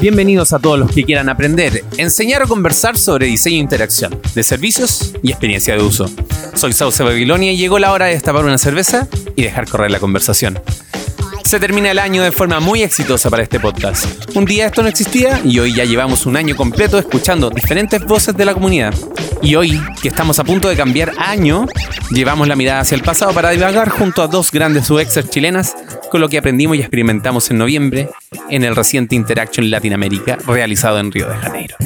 Bienvenidos a todos los que quieran aprender, enseñar o conversar sobre diseño e interacción, de servicios y experiencia de uso. Soy Sauce Babilonia y llegó la hora de destapar una cerveza y dejar correr la conversación. Se termina el año de forma muy exitosa para este podcast. Un día esto no existía y hoy ya llevamos un año completo escuchando diferentes voces de la comunidad. Y hoy, que estamos a punto de cambiar año, llevamos la mirada hacia el pasado para divagar junto a dos grandes UXers chilenas con lo que aprendimos y experimentamos en noviembre en el reciente Interaction Latinoamérica realizado en Río de Janeiro.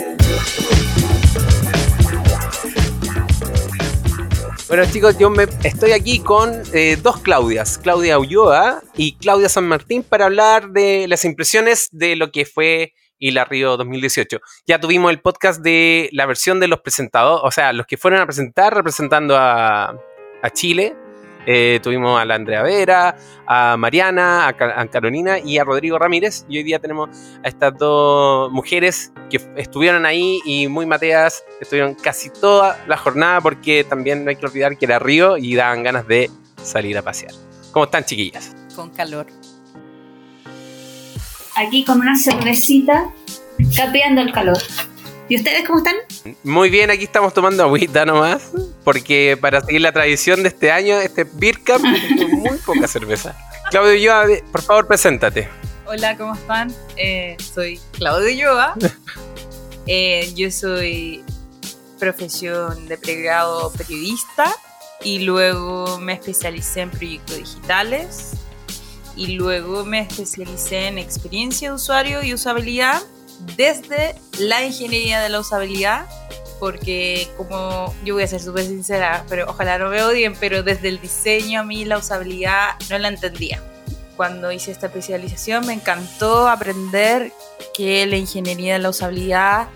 Bueno chicos, yo me estoy aquí con eh, dos Claudias, Claudia Ulloa y Claudia San Martín para hablar de las impresiones de lo que fue la Río 2018. Ya tuvimos el podcast de la versión de los presentados, o sea, los que fueron a presentar representando a Chile. Eh, tuvimos a la Andrea Vera, a Mariana, a, Carolina y a Rodrigo Ramírez. Y hoy día tenemos a estas dos mujeres que estuvieron ahí y muy mateas, estuvieron casi toda la jornada porque también no hay que olvidar que era Río y daban ganas de salir a pasear. ¿Cómo están, chiquillas? Con calor. Aquí con una cervecita, capeando el calor. ¿Y ustedes cómo están? Muy bien, aquí estamos tomando agüita nomás, porque para seguir la tradición de este año, este Beer Camp, muy poca cerveza. Claudio Yoa, por favor, preséntate. Hola, ¿cómo están? Eh, soy Claudio Yoa. Eh, yo soy profesión de pregrado periodista y luego me especialicé en proyectos digitales y luego me especialicé en experiencia de usuario y usabilidad desde la ingeniería de la usabilidad, porque como yo voy a ser súper sincera, pero ojalá no me odien, pero desde el diseño a mí la usabilidad no la entendía. Cuando hice esta especialización me encantó aprender que la ingeniería de la usabilidad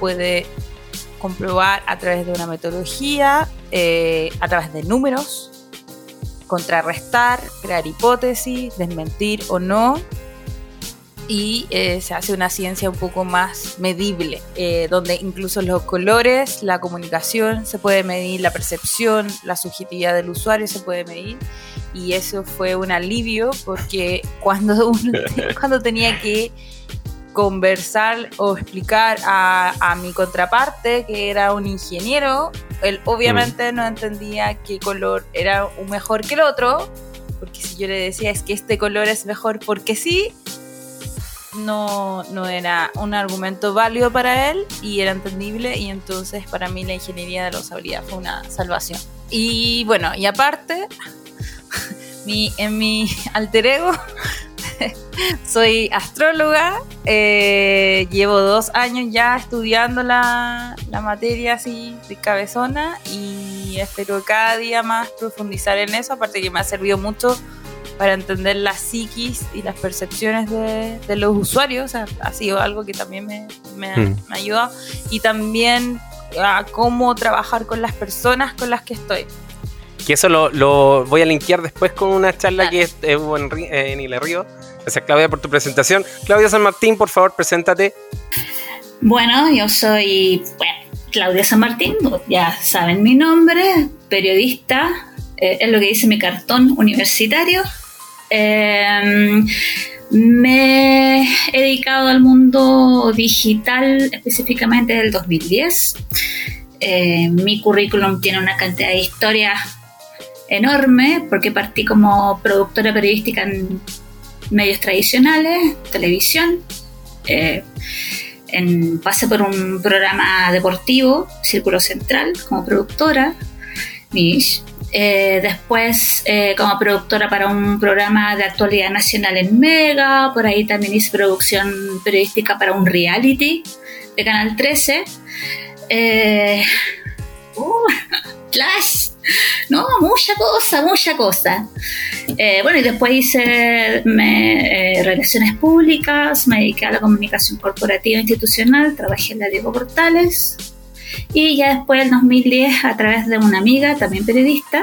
puede comprobar a través de una metodología, eh, a través de números, contrarrestar, crear hipótesis, desmentir o no, y eh, se hace una ciencia un poco más medible, eh, donde incluso los colores, la comunicación se puede medir, la percepción, la subjetividad del usuario se puede medir y eso fue un alivio porque cuando, cuando tenía que conversar o explicar a, mi contraparte, que era un ingeniero, él obviamente mm. no entendía qué color era un mejor que el otro, porque si yo le decía es que este color es mejor porque sí, no, no era un argumento válido para él y era entendible y entonces para mí la ingeniería de la usabilidad fue una salvación. Y bueno, y aparte, mi, en mi alter ego soy astróloga, eh, llevo dos años ya estudiando la, la, materia así de cabezona y espero cada día más profundizar en eso, aparte que me ha servido mucho para entender la psiquis y las percepciones de, los usuarios. ha sido algo que también me, me, mm. me ayudado. Y también a cómo trabajar con las personas con las que estoy. Que eso lo, lo voy a linkear después con una charla que hubo en, en Ile Río. Gracias Claudia por tu presentación. Claudia San Martín, por favor, preséntate. Bueno, yo soy Claudia San Martín, ya saben mi nombre, periodista, eh, es lo que dice mi cartón universitario. Em, me he dedicado al mundo digital específicamente del 2010. Eh, mi currículum tiene una cantidad de historias enorme porque partí como productora periodística en medios tradicionales, televisión. Eh, pasé por un programa deportivo, Círculo Central, como productora. Mish. Eh, después, eh, como productora para un programa de actualidad nacional en Mega, por ahí también hice producción periodística para un reality de Canal 13. Eh, uh, Flash, no, mucha cosa, mucha cosa. bueno, y después hice relaciones públicas, me dediqué a la comunicación corporativa e institucional, trabajé en la Diego Portales, y ya después, en 2010, a través de una amiga, también periodista,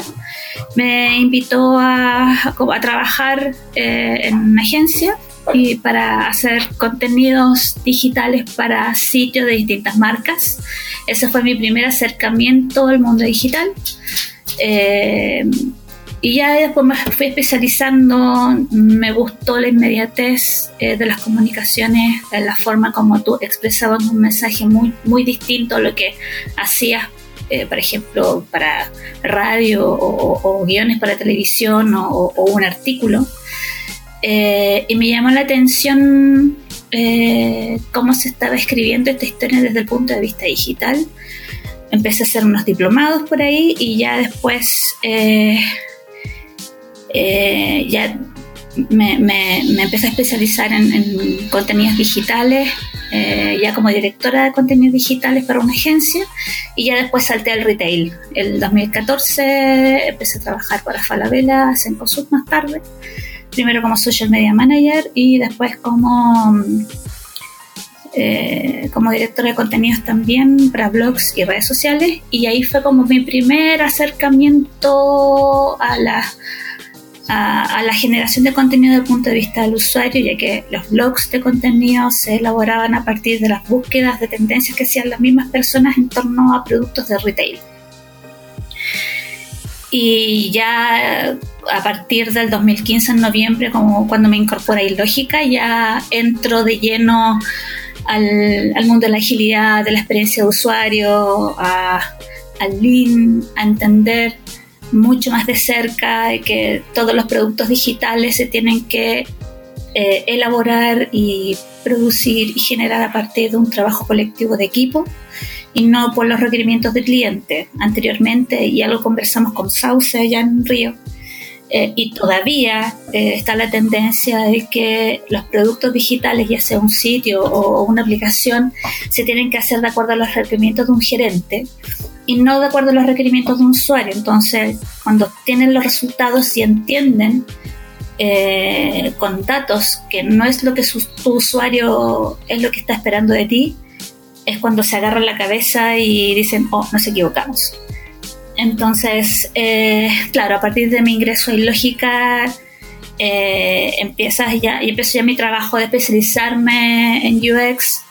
me invitó a, a trabajar eh, en una agencia y para hacer contenidos digitales para sitios de distintas marcas. Ese fue mi primer acercamiento al mundo digital. Eh, Y ya después me fui especializando, me gustó la inmediatez eh, de las comunicaciones, la forma como tú expresabas un mensaje muy, muy distinto a lo que hacías, eh, por ejemplo, para radio o, guiones para televisión o, un artículo. Eh, y me llamó la atención cómo se estaba escribiendo esta historia desde el punto de vista digital. Empecé a hacer unos diplomados por ahí y ya después eh, ya me, me, empecé a especializar en, contenidos digitales, eh, ya como directora de contenidos digitales para una agencia, y ya después salté al retail. El 2014 empecé a trabajar para Falabella, en Cosud más tarde, primero como social media manager y después como, eh, como directora de contenidos también para blogs y redes sociales, y ahí fue como mi primer acercamiento a las a, la generación de contenido desde el punto de vista del usuario, ya que los blogs de contenido se elaboraban a partir de las búsquedas de tendencias que hacían las mismas personas en torno a productos de retail. Y ya a partir del 2015, en noviembre, como cuando me incorpora a Ilógica, ya entro de lleno al, mundo de la agilidad, de la experiencia de usuario, a, al Lean, a entender mucho más de cerca, de que todos los productos digitales se tienen que eh, elaborar y producir y generar a partir de un trabajo colectivo de equipo y no por los requerimientos del cliente. Anteriormente, ya lo conversamos con Sauce allá en Río, eh, y todavía eh, está la tendencia de que los productos digitales, ya sea un sitio o una aplicación, se tienen que hacer de acuerdo a los requerimientos de un gerente y no de acuerdo a los requerimientos de un usuario. Entonces, cuando tienen los resultados y entienden eh, con datos que no es lo que tu usuario es lo que está esperando de ti, es cuando se agarran la cabeza y dicen, oh, nos equivocamos. Entonces, eh, claro, a partir de mi ingreso en lógica, eh, empiezas ya, y empiezo ya mi trabajo de especializarme en UX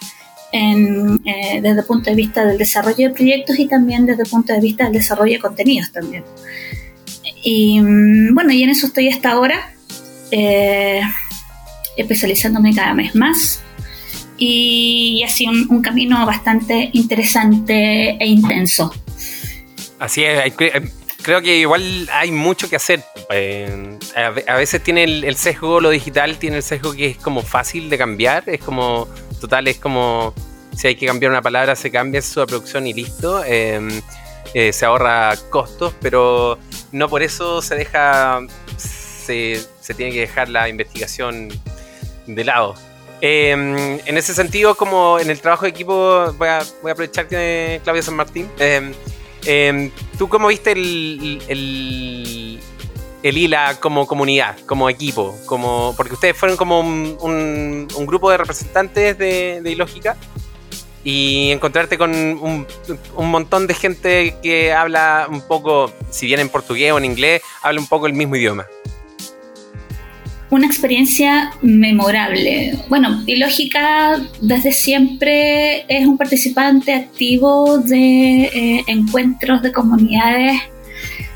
eh, desde el punto de vista del desarrollo de proyectos y también desde el punto de vista del desarrollo de contenidos también. Y mm, bueno, y en eso estoy hasta ahora, eh, especializándome cada vez más. Y ha sido un, camino bastante interesante e intenso. Así es, creo que igual hay mucho que hacer. Eh, a, veces tiene el, el, sesgo, lo digital tiene el sesgo que es como fácil de cambiar, es como total es como si hay que cambiar una palabra, se cambia su producción y listo. Em, eh, se ahorra costos, pero no por eso se deja, se, tiene que dejar la investigación de lado. Em, en ese sentido, como en el trabajo de equipo, voy a, voy aprovechar que Claudia San Martín. Em, ¿Tú cómo viste el ILA como comunidad, como equipo, como porque ustedes fueron como un, grupo de representantes de, Ilógica y encontrarte con un, montón de gente que habla un poco, si bien en portugués o en inglés, habla un poco el mismo idioma. Una experiencia memorable. Bueno, Ilógica desde siempre es un participante activo de eh, encuentros de comunidades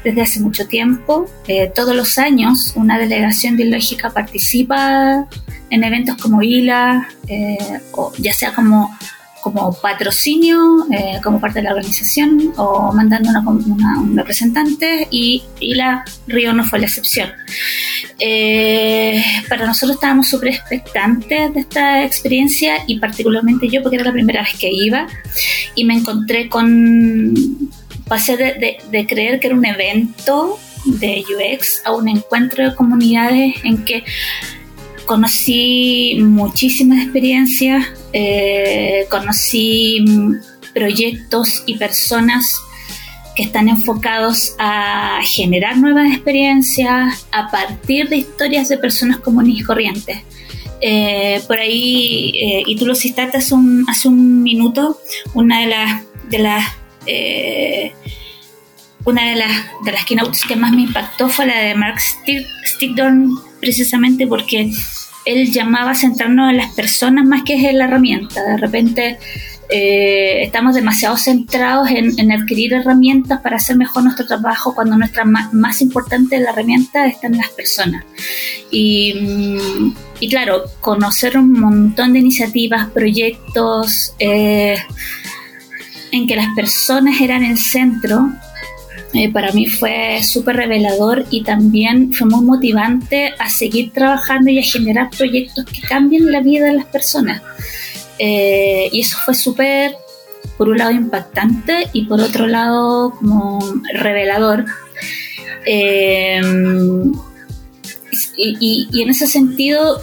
desde hace mucho tiempo. Eh, todos los años una delegación biológica participa en eventos como ILA, eh, o ya sea como, como patrocinio, eh, como parte de la organización, o mandando una, un representante, y ILA Río no fue la excepción. para nosotros estábamos súper expectantes de esta experiencia y particularmente yo porque era la primera vez que iba y me encontré con pasé de, creer que era un evento de UX a un encuentro de comunidades en que conocí muchísimas experiencias, eh, conocí proyectos y personas que están enfocados a generar nuevas experiencias a partir de historias de personas comunes y corrientes. Eh, por ahí, eh, y tú lo citaste hace un, minuto, una de de las eh, una de las, de las keynotes que más me impactó fue la de Mark Stickdorn, precisamente porque él llamaba a centrarnos en las personas más que en la herramienta. De repente eh, estamos demasiado centrados en, adquirir herramientas para hacer mejor nuestro trabajo cuando nuestra más, importante herramienta está en las personas. Y, y, claro, conocer un montón de iniciativas, proyectos eh, en que las personas eran el centro, eh, para mí fue súper revelador y también fue muy motivante a seguir trabajando y a generar proyectos que cambien la vida de las personas. Eh, y eso fue súper, por un lado, impactante y por otro lado, como revelador. Eh, y, y, en ese sentido,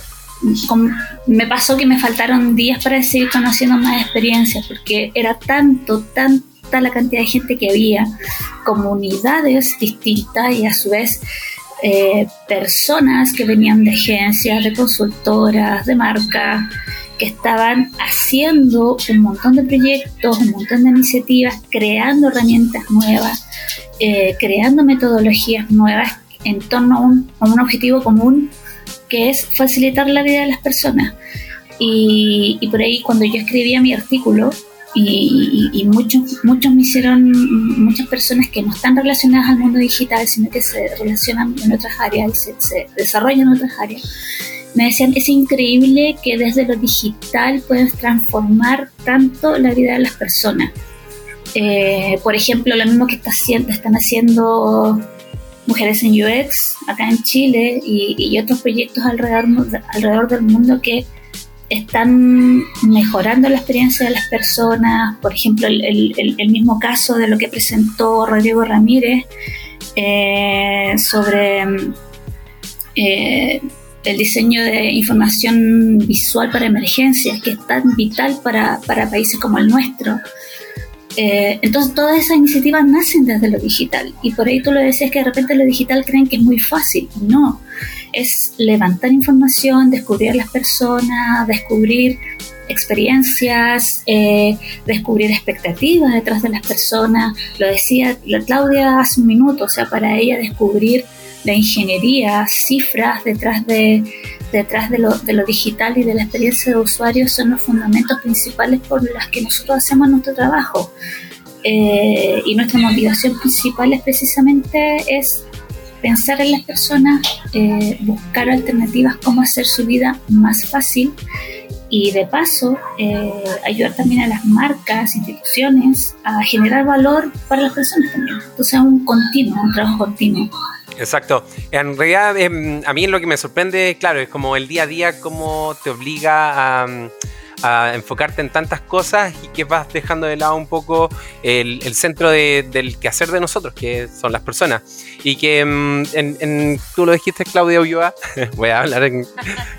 me pasó que me faltaron días para seguir conociendo más experiencias, porque era tanto, tanta la cantidad de gente que había, comunidades distintas y a su vez eh, personas que venían de agencias, de consultoras, de marcas, que estaban haciendo un montón de proyectos, un montón de iniciativas, creando herramientas nuevas, eh, creando metodologías nuevas en torno a un, objetivo común que es facilitar la vida de las personas. Y, por ahí cuando yo escribía mi artículo, y, muchos, muchos me hicieron, muchas personas que no están relacionadas al mundo digital, sino que se relacionan en otras áreas y se, se desarrollan en otras áreas, me decían, es increíble que desde lo digital puedes transformar tanto la vida de las personas. Eh, por ejemplo, lo mismo que está haciendo, están haciendo Mujeres en UX acá en Chile y, otros proyectos alrededor, alrededor del mundo que están mejorando la experiencia de las personas. Por ejemplo, el, mismo caso de lo que presentó Rodrigo Ramírez eh, sobre eh, el diseño de información visual para emergencias, que es tan vital para, países como el nuestro. Eh, entonces todas esas iniciativas nacen desde lo digital y por ahí tú lo decías que de repente lo digital creen que es muy fácil. No, es levantar información, descubrir las personas, descubrir experiencias, eh, descubrir expectativas detrás de las personas. Lo decía la Claudia hace un minuto, o sea, para ella descubrir la ingeniería, cifras detrás de, detrás de lo, de lo digital y de la experiencia de usuario son los fundamentos principales por los que nosotros hacemos nuestro trabajo. Eh, y nuestra motivación principal es precisamente es pensar en las personas, eh, buscar alternativas, cómo hacer su vida más fácil y de paso eh, ayudar también a las marcas, instituciones a generar valor para las personas también. Entonces es un continuo, un trabajo continuo. Exacto. En realidad, em, a mí lo que me sorprende, claro, es como el día a día, cómo te obliga a, enfocarte en tantas cosas y que vas dejando de lado un poco el, centro del quehacer de nosotros, que son las personas. Y que em, en, tú lo dijiste, Claudia Ulloa, voy a hablar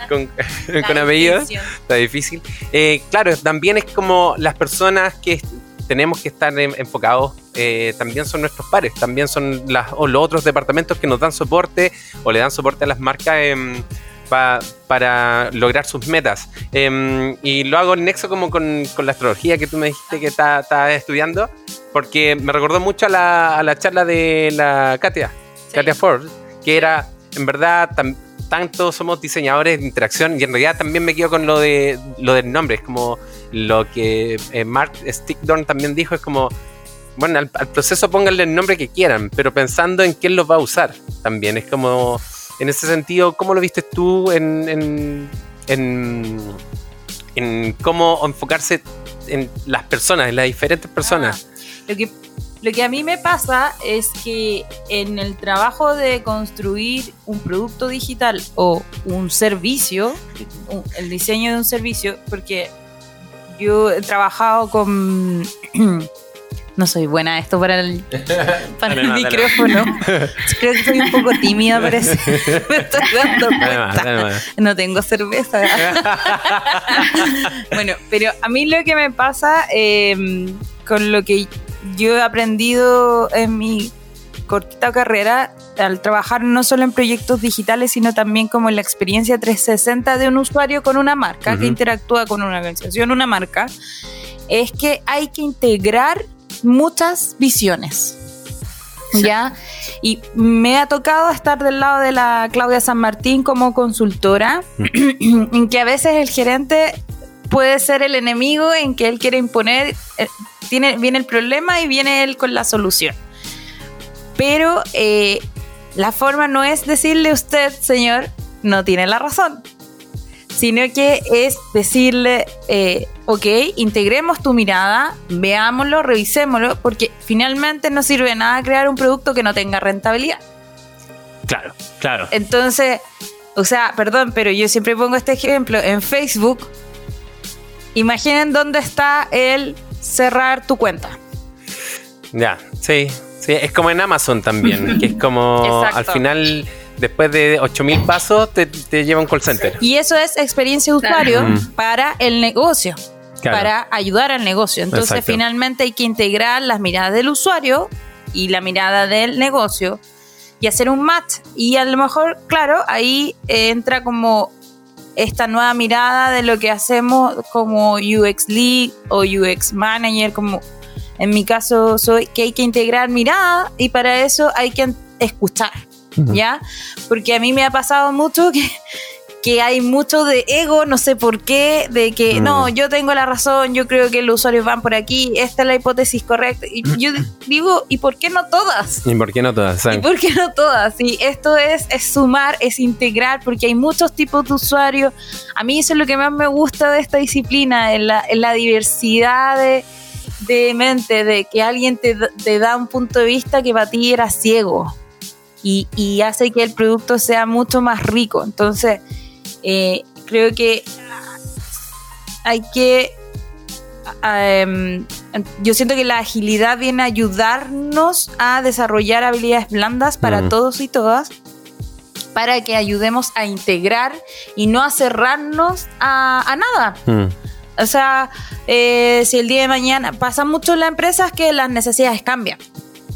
con, con apellidos, está difícil. Eh, claro, también es como las personas que tenemos que estar enfocados eh, también son nuestros pares, también son las, o los otros departamentos que nos dan soporte o le dan soporte a las marcas em, para lograr sus metas. Em, y lo hago en nexo como con, la astrología que tú me dijiste que estás estudiando, porque me recordó mucho a la, a la charla de la Katia, Katia Ford, que era, en verdad, tanto somos diseñadores de interacción y en realidad también me quedo con lo de lo del nombre, es como lo que eh, Mark Stickdorn también dijo, es como bueno, al, proceso pónganle el nombre que quieran, pero pensando en quién los va a usar también. Es como, en ese sentido, ¿cómo lo viste tú en, en, en, cómo enfocarse en las personas, en las diferentes personas? Ah, lo, que, lo que a mí me pasa es que en el trabajo de construir un producto digital o un servicio, el diseño de un servicio, porque yo he trabajado con No soy buena esto para el, para el micrófono. Creo que soy un poco tímida, parece. Me estoy dando cuenta. No tengo cerveza. bueno, pero a mí lo que me pasa em, con lo que yo he aprendido en mi cortita carrera al trabajar no solo en proyectos digitales, sino también como en la experiencia 360 de un usuario con una marca que interactúa con una organización, una marca, es que hay que integrar muchas visiones. ¿Ya? Y me ha tocado estar del lado de la Claudia San Martín como consultora, en que a veces el gerente puede ser el enemigo en que él quiere imponer, eh, tiene, viene el problema y viene él con la solución. Pero eh, la forma no es decirle usted, señor, no tiene la razón, sino que es decirle, eh, ok, integremos tu mirada, veámoslo, revisémoslo, porque finalmente no sirve nada crear un producto que no tenga rentabilidad. Claro, claro. Entonces, o sea, perdón, pero yo siempre pongo este ejemplo en Facebook. Imaginen dónde está el cerrar tu cuenta. Ya, sí, sí, es como en Amazon también, que es como Exacto. al final, después de 8000 pasos, te, te lleva a un call center. Y eso es experiencia de usuario Mm. para el negocio, Claro. para ayudar al negocio. Entonces, Exacto. finalmente hay que integrar las miradas del usuario y la mirada del negocio y hacer un match. Y a lo mejor, claro, ahí entra como esta nueva mirada de lo que hacemos como UX Lead o UX Manager, como en mi caso soy, que hay que integrar mirada y para eso hay que escuchar. Ujú. ¿ya? Porque a mí me ha pasado mucho que, que hay mucho de ego, no sé por qué, de que Mm. no, yo tengo la razón, yo creo que los usuarios van por aquí, esta es la hipótesis correcta. Y yo digo, ¿y por qué no todas? ¿Y por qué no todas? ¿Y por qué no todas? Y esto es, es sumar, es integrar, porque hay muchos tipos de usuarios. A mí eso es lo que más me gusta de esta disciplina, en la, en la diversidad de, de mente, de que alguien te, da- te da un punto de vista que para ti era ciego y, y hace que el producto sea mucho más rico. Entonces, eh, creo que hay que... em, yo siento que la agilidad viene a ayudarnos a desarrollar habilidades blandas para Mm. todos y todas, para que ayudemos a integrar y no a cerrarnos a, a nada. Mm, O sea, eh, si el día de mañana pasa mucho en las empresas que las necesidades cambian.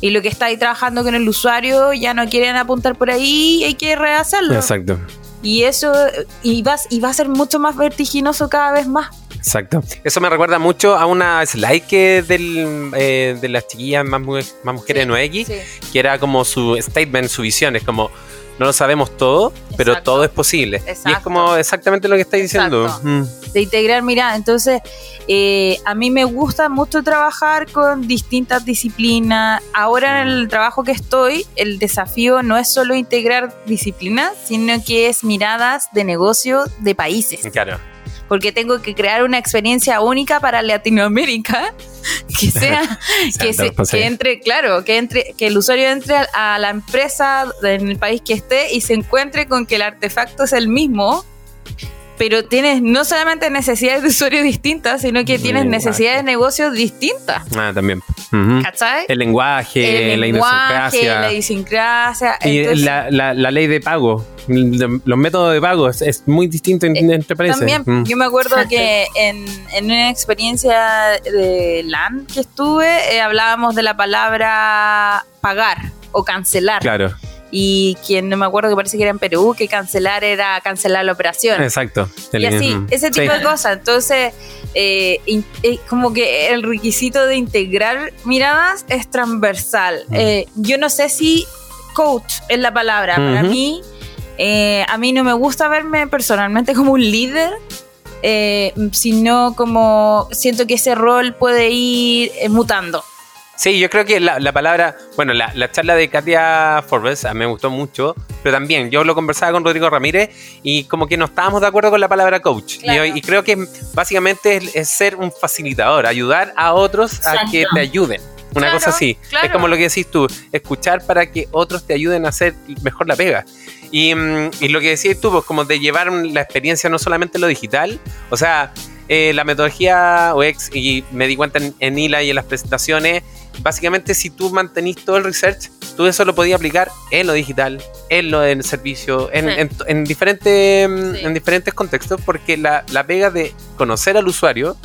Y lo que está ahí trabajando con el usuario ya no quieren apuntar por ahí, hay que rehacerlo. Exacto, Y eso y va, y va a ser mucho más vertiginoso cada vez más. exacto. Eso me recuerda mucho a una slide que del, eh, de las chiquillas más, más mujeres en UX, que era como su statement, su visión. Es como, no lo sabemos todo, pero Exacto. todo es posible. Y es Exacto. como exactamente lo que estáis diciendo. Exacto. Mm, de integrar mirada. Entonces, eh, a mí me gusta mucho trabajar con distintas disciplinas. Ahora en el trabajo que estoy, el desafío no es solo integrar disciplinas, sino que es miradas de negocio de países. Claro. Porque tengo que crear una experiencia única para Latinoamérica que sea que, se- sí. que entre, claro, que entre, que el usuario entre a, a la empresa en el país que esté y se encuentre con que el artefacto es el mismo, pero tienes no solamente necesidades de usuario distintas, sino que tienes Lenguaje. necesidades de negocios distintas. Ah, también. ¿Cachai? El lenguaje, El la lenguaje, idiosincrasia. la idiosincrasia. Y entonces- la, la- la ley de pago, los métodos de pago es, es muy distinto en- Eh, entre países. También, Mm. yo me acuerdo que en, en una experiencia de LAN que estuve, eh, hablábamos de la palabra pagar o cancelar. Claro, Y quien no me acuerdo que parece que era en Perú, que cancelar era cancelar la operación. exacto. Y así, ese tipo sí. de cosas. Entonces, eh, in- eh, como que el requisito de integrar miradas es transversal. Mm. Eh, yo no sé si coach es la palabra. Para mí, eh, a mí no me gusta verme personalmente como un líder. sino como siento que ese rol puede ir mutando. Sí, yo creo que la, la palabra, bueno, la, la charla de Katia Forbes a mí me gustó mucho, pero también yo lo conversaba con Rodrigo Ramírez y como que no estábamos de acuerdo con la palabra coach. Claro. Y, y creo que básicamente es, es ser un facilitador, ayudar a otros a Exacto. que te ayuden. Una Claro, cosa así. claro. Es como lo que decís tú, escuchar para que otros te ayuden a hacer mejor la pega. Y, mm, y lo que decías tú, pues como de llevar la experiencia no solamente en lo digital, o sea, eh, la metodología UX, y me di cuenta en, en ILA y en las presentaciones, básicamente si tú mantenís todo el research, tú eso lo podías aplicar en lo digital, en lo del servicio, en, Sí. en- en diferentes, mm, Sí. en diferentes contextos, porque la, la pega de conocer al usuario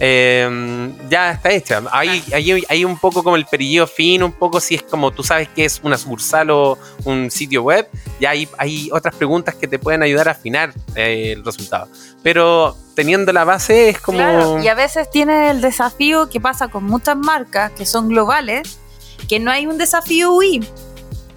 eh, ya está hecha. Hay, hay, hay un poco como el perilleo fino, un poco si es como tú sabes que es una sucursal o un sitio web, ya hay, hay otras preguntas que te pueden ayudar a afinar eh, el resultado. Pero teniendo la base es como... Claro, y a veces tiene el desafío que pasa con muchas marcas que son globales, que no hay un desafío UI,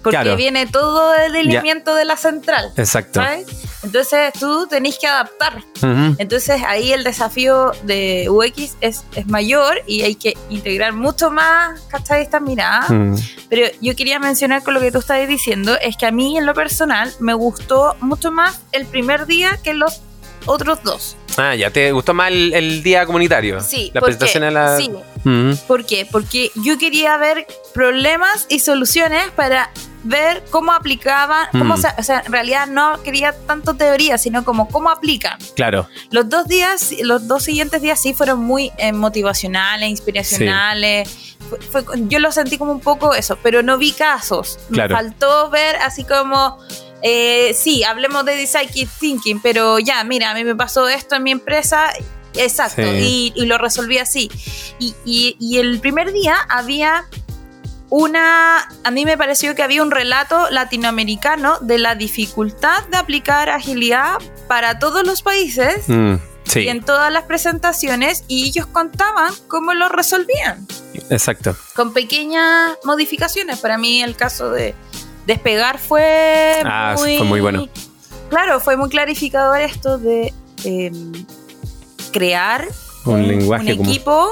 porque Claro. viene todo el alineamiento de la central. Exacto. ¿sabes? Entonces tú tenés que adaptar. Ujú. Entonces ahí el desafío de UX es, es mayor y hay que integrar mucho más, ¿cachai? Esta mirada. Mm. Pero yo quería mencionar con lo que tú estabas diciendo, es que a mí en lo personal me gustó mucho más el primer día que los otros dos. Ah, ya, ¿te gustó más el, el día comunitario? Sí, La ¿por presentación a la... Sí, Mm. ¿por qué? Porque yo quería ver problemas y soluciones para ver cómo aplicaban, cómo Mm. se- o sea, en realidad no quería tanto teoría, sino como cómo aplican. Claro. Los dos días, los dos siguientes días sí fueron muy eh, motivacionales, inspiracionales. Fue- fue- yo lo sentí como un poco eso, pero no vi casos. Claro. Me faltó ver así como, eh, sí, hablemos de design thinking, pero ya, mira, a mí me pasó esto en mi empresa. Exacto, Sí. y, y lo resolví así. Y, y- y el primer día había una, a mí me pareció que había un relato latinoamericano de la dificultad de aplicar agilidad para todos los países Mm. Sí, y en todas las presentaciones y ellos contaban cómo lo resolvían exacto. con pequeñas modificaciones. Para mí el caso de despegar fue Ah, muy, fue muy bueno. Claro, fue muy clarificador esto de eh, crear Un lenguaje un como... equipo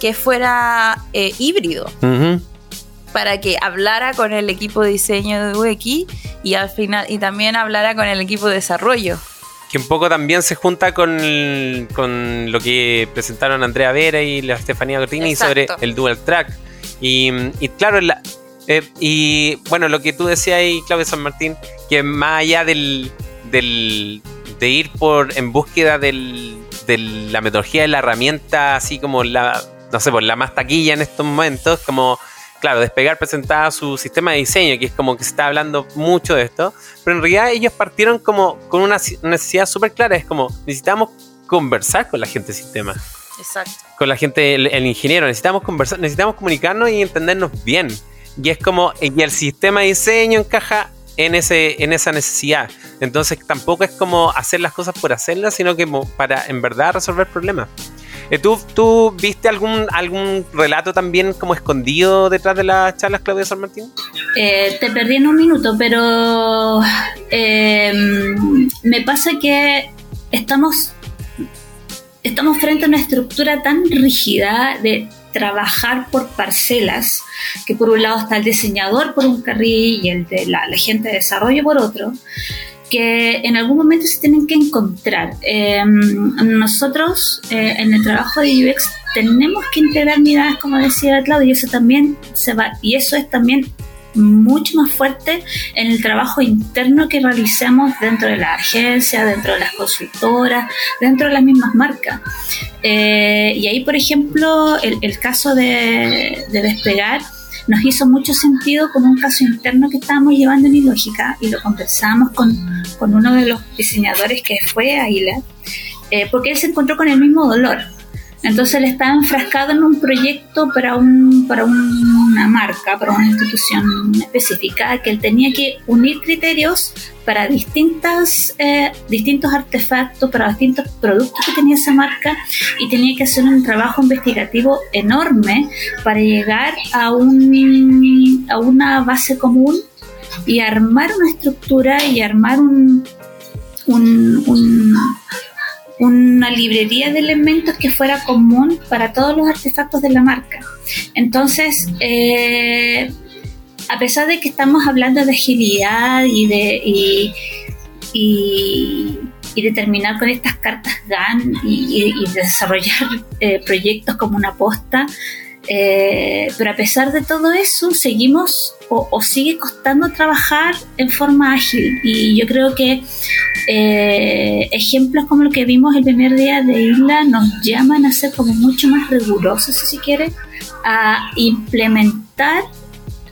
que fuera eh, híbrido. Para que hablara con el equipo de diseño de UX y al final y también hablara con el equipo de desarrollo. Que un poco también se junta con, con lo que presentaron Andrea Vera y la Estefanía Cortini sobre el dual track. Y, y claro, la- eh, y bueno, lo que tú decías ahí, Claudio San Martín, que más allá del, del de ir por en búsqueda del, de la metodología de la herramienta, así como la, no sé, pues la más taquilla en estos momentos, como claro, Despegar presentaba su sistema de diseño, que es como que se está hablando mucho de esto, pero en realidad ellos partieron como con una si- necesidad súper clara, es como necesitamos conversar con la gente del sistema, Exacto. con la gente, el, el ingeniero, necesitamos conversar, necesitamos comunicarnos y entendernos bien. Y es como, y el sistema de diseño encaja en, ese, en esa necesidad. Entonces tampoco es como hacer las cosas por hacerlas, sino que para en verdad resolver problemas. Eh, ¿Tú, ¿Tú viste algún, algún relato también como escondido detrás de las charlas, Claudia San Martín? Eh, te perdí en un minuto, pero eh, me pasa que estamos, estamos frente a una estructura tan rígida de trabajar por parcelas, que por un lado está el diseñador por un carril y el de la, la gente de desarrollo por otro, que en algún momento se tienen que encontrar. Eh, nosotros eh, en el trabajo de UX tenemos que integrar miradas, como decía Claudia, y eso también se va, y eso es también mucho más fuerte en el trabajo interno que realizamos dentro de la agencia, dentro de las consultoras, dentro de las mismas marcas. Eh, y ahí, por ejemplo, el, el caso de, de despegar nos hizo mucho sentido con un caso interno que estábamos llevando en Ilógica y lo conversamos con, con uno de los diseñadores que fue Aila, eh, porque él se encontró con el mismo dolor. Entonces él estaba enfrascado en un proyecto para, un, para una marca, para una institución específica, que él tenía que unir criterios para distintas, eh, distintos artefactos, para distintos productos que tenía esa marca y tenía que hacer un trabajo investigativo enorme para llegar a, un, a una base común y armar una estructura y armar un, un, un una librería de elementos que fuera común para todos los artefactos de la marca. Entonces, eh, a pesar de que estamos hablando de agilidad y de, y, y, de terminar con estas cartas GAN y desarrollar eh, proyectos como una posta, eh, pero a pesar de todo eso, seguimos o, sigue costando trabajar en forma ágil. Y yo creo que eh, ejemplos como lo que vimos el primer día de Isla nos llaman a ser como mucho más rigurosos, si se quiere, a implementar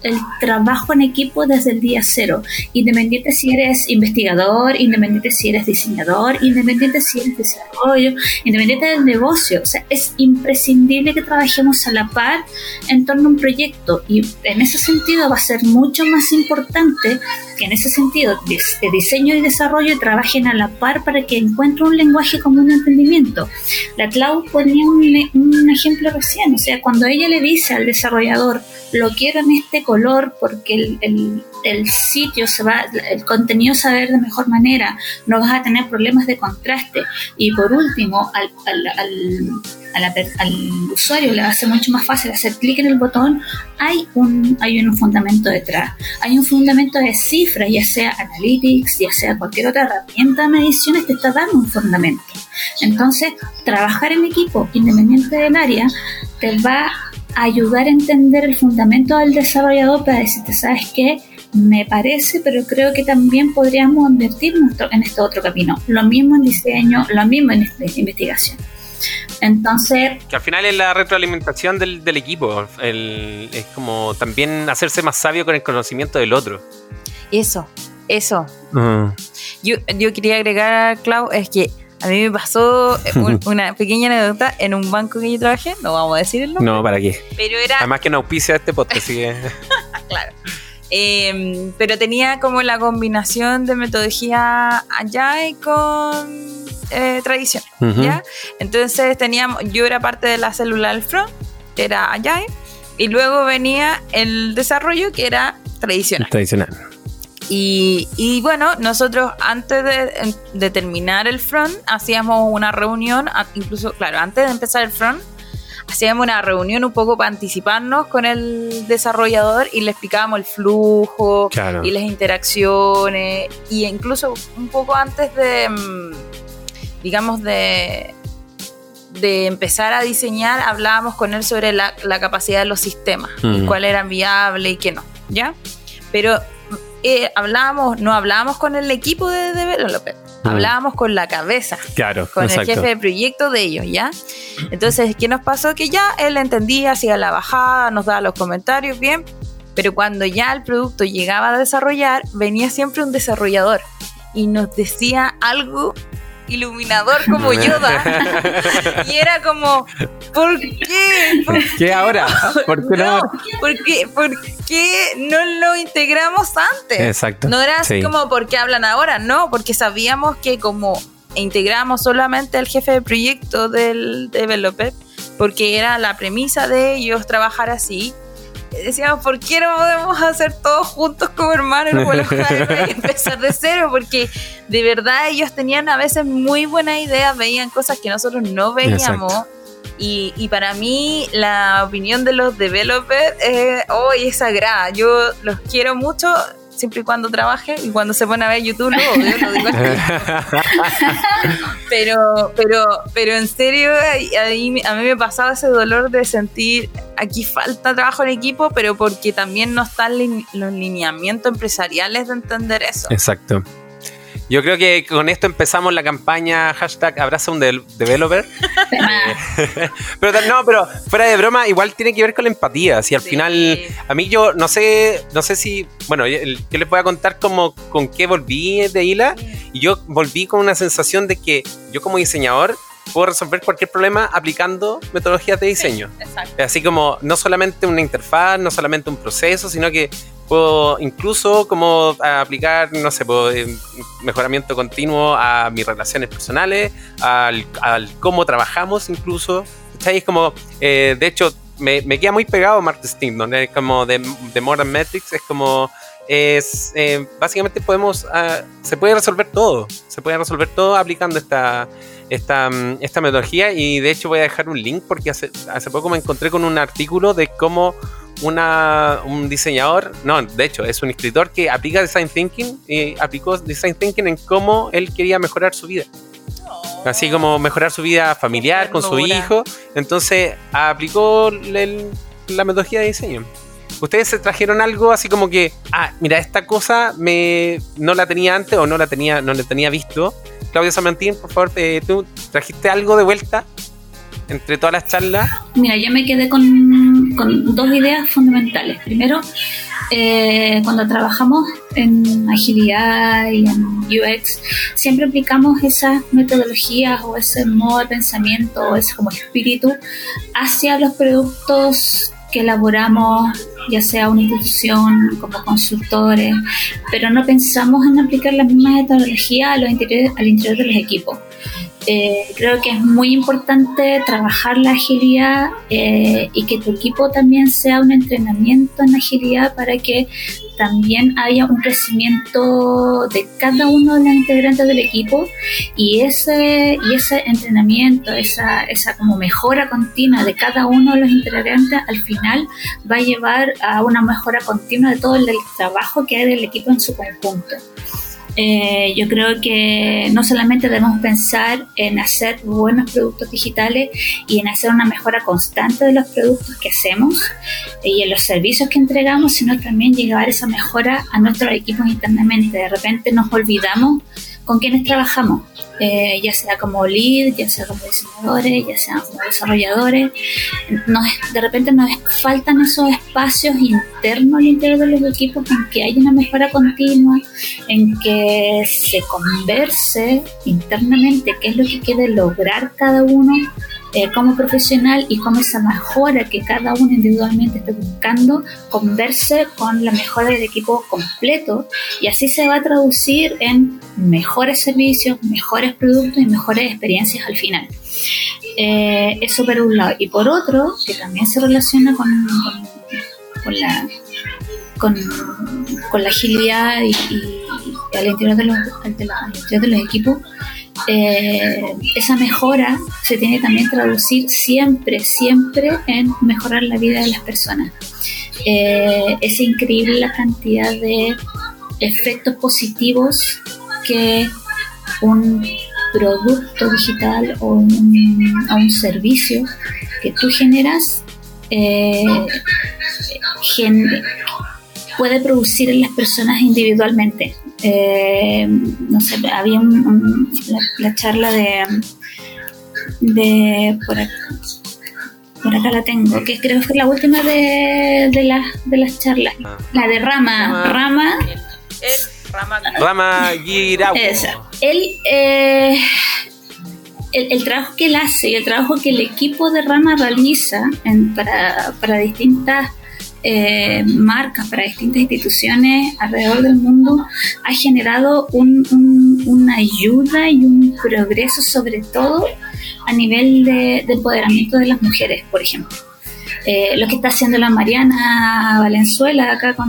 el trabajo en equipo desde el día cero, independiente si eres investigador, independiente si eres diseñador, independiente si eres desarrollo, independiente del negocio. O es imprescindible que trabajemos a la par en torno a un proyecto y en ese sentido va a ser mucho más importante que en ese sentido de diseño y desarrollo trabajen a la par para que encuentren un lenguaje común de entendimiento. La Clau ponía un, un ejemplo recién, o sea, cuando ella le dice al desarrollador, lo quiero en este color porque el, el, sitio se va, el contenido se va a ver de mejor manera, no vas a tener problemas de contraste. Y por último, al, al, al, al usuario le va a ser mucho más fácil hacer clic en el botón, hay un, hay un fundamento detrás, hay un fundamento de cifras, ya sea Analytics, ya sea cualquier otra herramienta de mediciones, te está dando un fundamento. Entonces, trabajar en equipo, independiente del área, te va ayudar a entender el fundamento del desarrollador para decirte, ¿sabes qué? Me parece, pero creo que también podríamos invertir en este otro camino. Lo mismo en diseño, lo mismo en investigación. Entonces. Que al final es la retroalimentación del, del equipo. es como también hacerse más sabio con el conocimiento del otro. Eso, eso. Yo, yo quería agregar, Clau, es que a mí me pasó eh, una pequeña anécdota en un banco que yo trabajé, no vamos a decir el nombre. No, ¿para qué? Pero era... Además que no auspicia este podcast, que... claro. Em, pero tenía como la combinación de metodología Agile con eh, tradición, ¿ya? Entonces teníamos, yo era parte de la célula del front, que era Agile, y luego venía el desarrollo, que era tradicional. Tradicional. Y, bueno, nosotros antes de, terminar el front hacíamos una reunión, incluso, claro, antes de empezar el front, hacíamos una reunión un poco para anticiparnos con el desarrollador y le explicábamos el flujo y las interacciones, y incluso un poco antes de, mm, digamos, de, de empezar a diseñar, hablábamos con él sobre la, capacidad de los sistemas, y mm. cuál eran viables y qué no, ¿ya? Pero eh, hablábamos, no hablábamos con el equipo de developer, mm. hablábamos con la cabeza, claro, con el jefe de proyecto de ellos, ¿ya? Entonces, ¿qué nos pasó? Que ya él entendía, hacía la bajada, nos daba los comentarios, bien, pero cuando ya el producto llegaba a desarrollar, venía siempre un desarrollador y nos decía algo iluminador como Yoda. y era como, ¿por qué? ¿Por qué ahora? ¿Por qué no? ¿por, qué, ¿Por qué no lo integramos antes? Exacto. No era así como, ¿por qué hablan ahora? No, porque sabíamos que como integramos solamente al jefe de proyecto del developer, porque era la premisa de ellos trabajar así, decíamos, ¿por qué no podemos hacer todos juntos como hermanos y empezar de cero? Porque de verdad ellos tenían a veces muy buenas ideas, veían cosas que nosotros no veíamos. Y, y, para mí la opinión de los developers es, hoy es sagrada. Yo los quiero mucho siempre y cuando trabaje y cuando se pone a ver YouTube lo odio, lo digo pero, pero, pero en serio, a mí, a mí me pasaba ese dolor de sentir aquí falta trabajo en equipo, pero porque también no están los lineamientos empresariales de entender eso. Exacto. Yo creo que con esto empezamos la campaña hashtag abraza un developer. pero no, pero fuera de broma, igual tiene que ver con la empatía. Si al final, a mí yo no sé, no sé si, bueno, yo, les voy a contar como con qué volví de ILA. Y yo volví con una sensación de que yo como diseñador puedo resolver cualquier problema aplicando metodologías de diseño. Así como no solamente una interfaz, no solamente un proceso, sino que puedo incluso como aplicar, no sé, puedo, eh, mejoramiento continuo a mis relaciones personales, al, cómo trabajamos incluso. Es como, eh, de hecho, me, queda muy pegado Martin Steam, donde es como de, de Modern Metrics, es como es eh, básicamente podemos ah, se puede resolver todo se puede resolver todo aplicando esta esta, mm, esta metodología y de hecho voy a dejar un link porque hace, hace poco me encontré con un artículo de cómo una, un diseñador, no, de hecho es un escritor que aplica Design Thinking y aplicó Design Thinking en cómo él quería mejorar su vida. Así como mejorar su vida familiar con su hijo. Entonces aplicó la metodología de diseño. ¿Ustedes se trajeron algo así como que, ah, mira, esta cosa me no la tenía antes o no la tenía, no la tenía visto? Claudia Samantín, por favor, ¿tú trajiste algo de vuelta entre todas las charlas? Mira, yo me quedé con, con dos ideas fundamentales. Primero, eh, cuando trabajamos en agilidad y en UX, siempre aplicamos esas metodologías o ese modo de pensamiento o ese como espíritu hacia los productos que elaboramos, ya sea una institución, como consultores, pero no pensamos en aplicar la misma metodología a los al interior de los equipos. Eh, creo que es muy importante trabajar la agilidad eh, y que tu equipo también sea un entrenamiento en agilidad para que también haya un crecimiento de cada uno de los integrantes del equipo y ese, y ese entrenamiento, esa, esa como mejora continua de cada uno de los integrantes al final va a llevar a una mejora continua de todo el trabajo que hay del equipo en su conjunto. Eh, yo creo que no solamente debemos pensar en hacer buenos productos digitales y en hacer una mejora constante de los productos que hacemos y en los servicios que entregamos, sino también llevar esa mejora a nuestros equipos internamente. De repente nos olvidamos con quienes trabajamos, eh, ya sea como lead, ya sea como diseñadores, ya sea como desarrolladores. de repente nos faltan esos espacios internos al interior de los equipos en que haya una mejora continua, en que se converse internamente qué es lo que quiere lograr cada uno eh, como profesional y cómo esa mejora que cada uno individualmente esté buscando converse con la mejora del equipo completo y así se va a traducir en mejores servicios, mejores productos y mejores experiencias al final. Eh, eso por un lado. Y por otro, que también se relaciona con, con, la con, la agilidad y, al interior de los, de los equipos, eh, esa mejora se tiene también que traducir siempre, siempre en mejorar la vida de las personas. Eh, es increíble la cantidad de efectos positivos que un producto digital o un, servicio que tú generas eh, puede producir en las personas individualmente. Eh, no sé, había la, charla de, de por, acá, por acá la tengo, que creo que fue la última de, de, de las charlas, ah. la de Rama, Rama, Rama, Rama Él, eh, el, el, trabajo que él hace y el trabajo que el equipo de Rama realiza para, para distintas eh, marcas, para distintas instituciones alrededor del mundo, ha generado una ayuda y un progreso sobre todo a nivel de, empoderamiento de las mujeres, por ejemplo. Eh, lo que está haciendo la Mariana Valenzuela acá con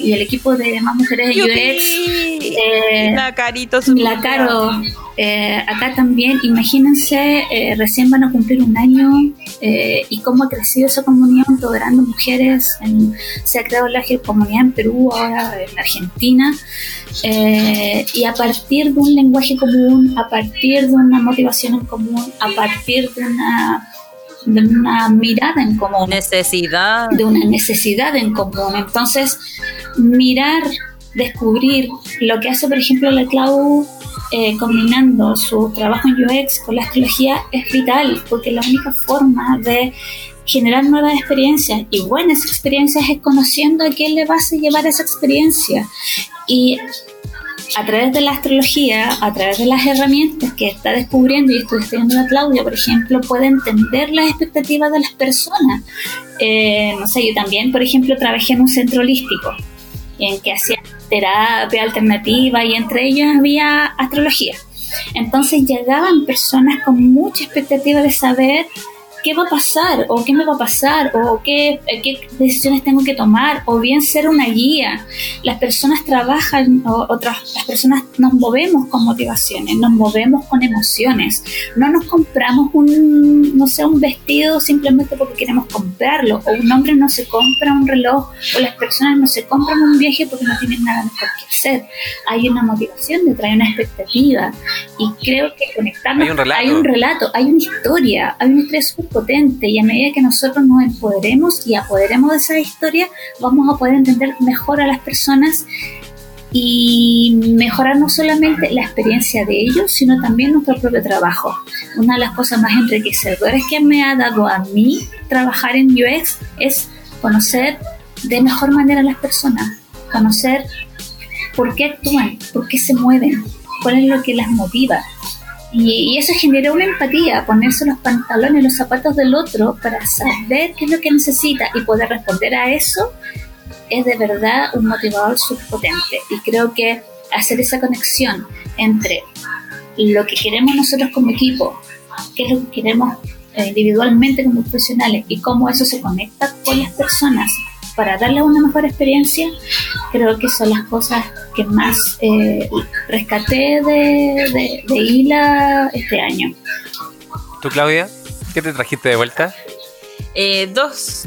y el equipo de más mujeres de UX. Eh, la Carito, la Caro, eh, acá también, imagínense, eh, recién van a cumplir un año eh, y cómo ha crecido esa comunidad empoderando mujeres. se ha creado la comunidad en Perú, ahora en Argentina. y a partir de un lenguaje común, a partir de una motivación en común, a partir de una de una mirada en común. Necesidad. De una necesidad en común. Entonces, mirar, descubrir lo que hace, por ejemplo, la Clau eh, combinando su trabajo en UX con la astrología es vital, porque la única forma de generar nuevas experiencias y buenas experiencias es conociendo a quién le vas a llevar esa experiencia. Y a través de la astrología, a través de las herramientas que está descubriendo y estoy estudiando la Claudia, por ejemplo, puede entender las expectativas de las personas. Eh, no sé, yo también, por ejemplo, trabajé en un centro holístico en que hacía terapia alternativa y entre ellos había astrología. Entonces llegaban personas con mucha expectativa de saber qué va a pasar o qué me va a pasar o qué, qué decisiones tengo que tomar o bien ser una guía. Las personas trabajan, o, otras, las personas nos movemos con motivaciones, nos movemos con emociones. No nos compramos un, no sé, un vestido simplemente porque queremos comprarlo o un hombre no se compra un reloj o las personas no se compran un viaje porque no tienen nada mejor que hacer. Hay una motivación detrás, hay una expectativa y creo que conectarnos... Hay un relato. Hay, un relato, hay una historia, hay una historia potente y a medida que nosotros nos empoderemos y apoderemos de esa historia, vamos a poder entender mejor a las personas y mejorar no solamente la experiencia de ellos, sino también nuestro propio trabajo. Una de las cosas más enriquecedoras que me ha dado a mí trabajar en UX es conocer de mejor manera a las personas, conocer por qué actúan, por qué se mueven, cuál es lo que las motiva, y, eso genera una empatía, ponerse los pantalones, los zapatos del otro para saber qué es lo que necesita y poder responder a eso es de verdad un motivador súper potente. Y creo que hacer esa conexión entre lo que queremos nosotros como equipo, qué es lo que queremos eh, individualmente como profesionales y cómo eso se conecta con las personas para darles una mejor experiencia, creo que son las cosas que más eh, rescaté de, de, de ILA este año. ¿Tú, Claudia? ¿Qué te trajiste de vuelta? Eh, dos,